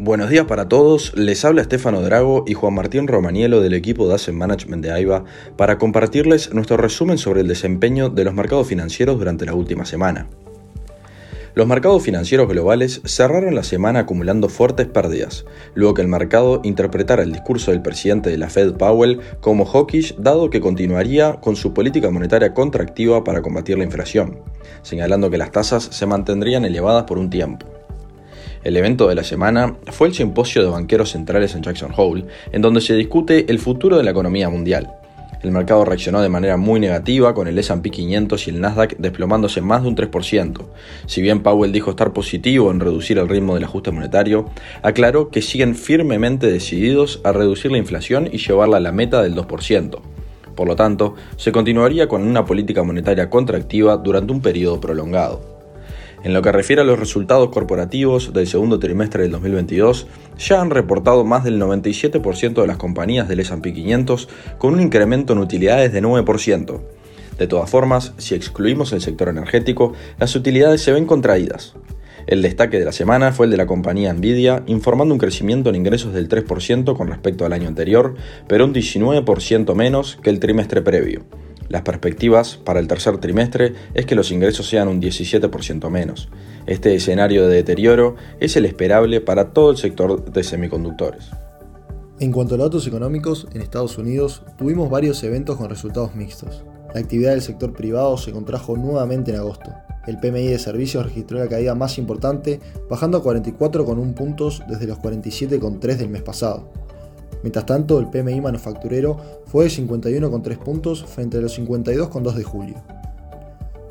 Buenos días para todos, les habla Estefano Drago y Juan Martín Romanielo del equipo de Asset Management de AIBA para compartirles nuestro resumen sobre el desempeño de los mercados financieros durante la última semana. Los mercados financieros globales cerraron la semana acumulando fuertes pérdidas, luego que el mercado interpretara el discurso del presidente de la Fed Powell como hawkish dado que continuaría con su política monetaria contractiva para combatir la inflación, señalando que las tasas se mantendrían elevadas por un tiempo. El evento de la semana fue el simposio de banqueros centrales en Jackson Hole, en donde se discute el futuro de la economía mundial. El mercado reaccionó de manera muy negativa con el S&P 500 y el Nasdaq desplomándose más de un 3%. Si bien Powell dijo estar positivo en reducir el ritmo del ajuste monetario, aclaró que siguen firmemente decididos a reducir la inflación y llevarla a la meta del 2%. Por lo tanto, se continuaría con una política monetaria contractiva durante un periodo prolongado. En lo que refiere a los resultados corporativos del segundo trimestre del 2022, ya han reportado más del 97% de las compañías del S&P 500 con un incremento en utilidades de 9%. De todas formas, si excluimos el sector energético, las utilidades se ven contraídas. El destaque de la semana fue el de la compañía Nvidia, informando un crecimiento en ingresos del 3% con respecto al año anterior, pero un 19% menos que el trimestre previo. Las perspectivas para el tercer trimestre es que los ingresos sean un 17% menos. Este escenario de deterioro es el esperable para todo el sector de semiconductores. En cuanto a datos económicos, en Estados Unidos tuvimos varios eventos con resultados mixtos. La actividad del sector privado se contrajo nuevamente en agosto. El PMI de servicios registró la caída más importante, bajando a 44,1 puntos desde los 47,3 del mes pasado. Mientras tanto, el PMI manufacturero fue de 51,3 puntos frente a los 52,2 de julio.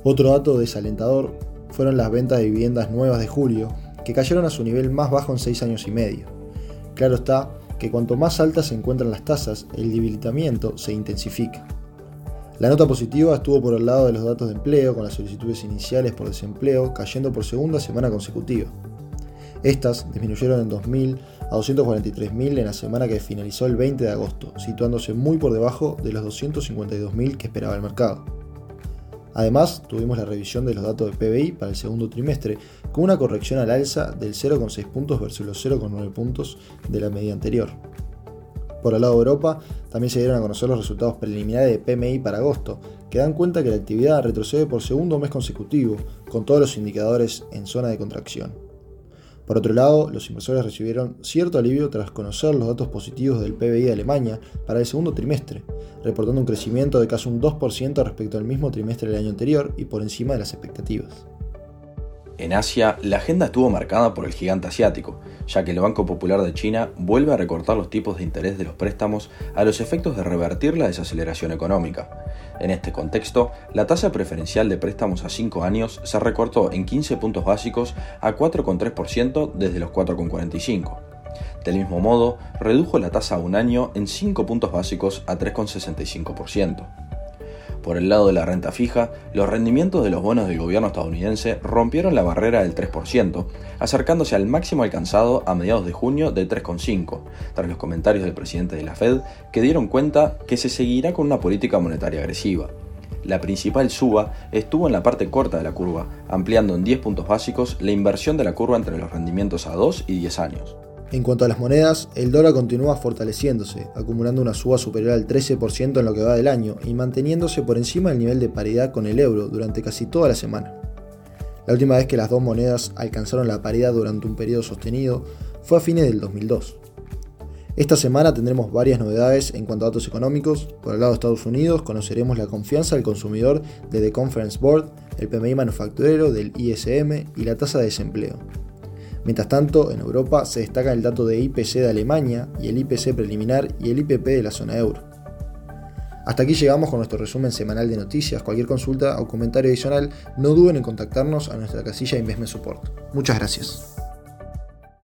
Otro dato desalentador fueron las ventas de viviendas nuevas de julio, que cayeron a su nivel más bajo en 6 años y medio. Claro está que cuanto más altas se encuentran las tasas, el debilitamiento se intensifica. La nota positiva estuvo por el lado de los datos de empleo, con las solicitudes iniciales por desempleo cayendo por segunda semana consecutiva. Estas disminuyeron en 2.000 a 243.000 en la semana que finalizó el 20 de agosto, situándose muy por debajo de los 252.000 que esperaba el mercado. Además, tuvimos la revisión de los datos de PBI para el segundo trimestre, con una corrección al alza del 0,6 puntos versus los 0,9 puntos de la media anterior. Por el lado de Europa, también se dieron a conocer los resultados preliminares de PMI para agosto, que dan cuenta que la actividad retrocede por segundo mes consecutivo, con todos los indicadores en zona de contracción. Por otro lado, los inversores recibieron cierto alivio tras conocer los datos positivos del PBI de Alemania para el segundo trimestre, reportando un crecimiento de casi un 2% respecto al mismo trimestre del año anterior y por encima de las expectativas. En Asia, la agenda estuvo marcada por el gigante asiático, ya que el Banco Popular de China vuelve a recortar los tipos de interés de los préstamos a los efectos de revertir la desaceleración económica. En este contexto, la tasa preferencial de préstamos a 5 años se recortó en 15 puntos básicos a 4,3% desde los 4,45%. Del mismo modo, redujo la tasa a un año en 5 puntos básicos a 3,65%. Por el lado de la renta fija, los rendimientos de los bonos del gobierno estadounidense rompieron la barrera del 3%, acercándose al máximo alcanzado a mediados de junio de 3,5%, tras los comentarios del presidente de la Fed que dieron cuenta que se seguirá con una política monetaria agresiva. La principal suba estuvo en la parte corta de la curva, ampliando en 10 puntos básicos la inversión de la curva entre los rendimientos a 2 y 10 años. En cuanto a las monedas, el dólar continúa fortaleciéndose, acumulando una suba superior al 13% en lo que va del año y manteniéndose por encima del nivel de paridad con el euro durante casi toda la semana. La última vez que las dos monedas alcanzaron la paridad durante un periodo sostenido fue a fines del 2002. Esta semana tendremos varias novedades en cuanto a datos económicos. Por el lado de Estados Unidos conoceremos la confianza del consumidor de The Conference Board, el PMI manufacturero del ISM y la tasa de desempleo. Mientras tanto, en Europa se destaca el dato de IPC de Alemania y el IPC preliminar y el IPP de la zona euro. Hasta aquí llegamos con nuestro resumen semanal de noticias. Cualquier consulta o comentario adicional, no duden en contactarnos a nuestra casilla Investment Support. Muchas gracias.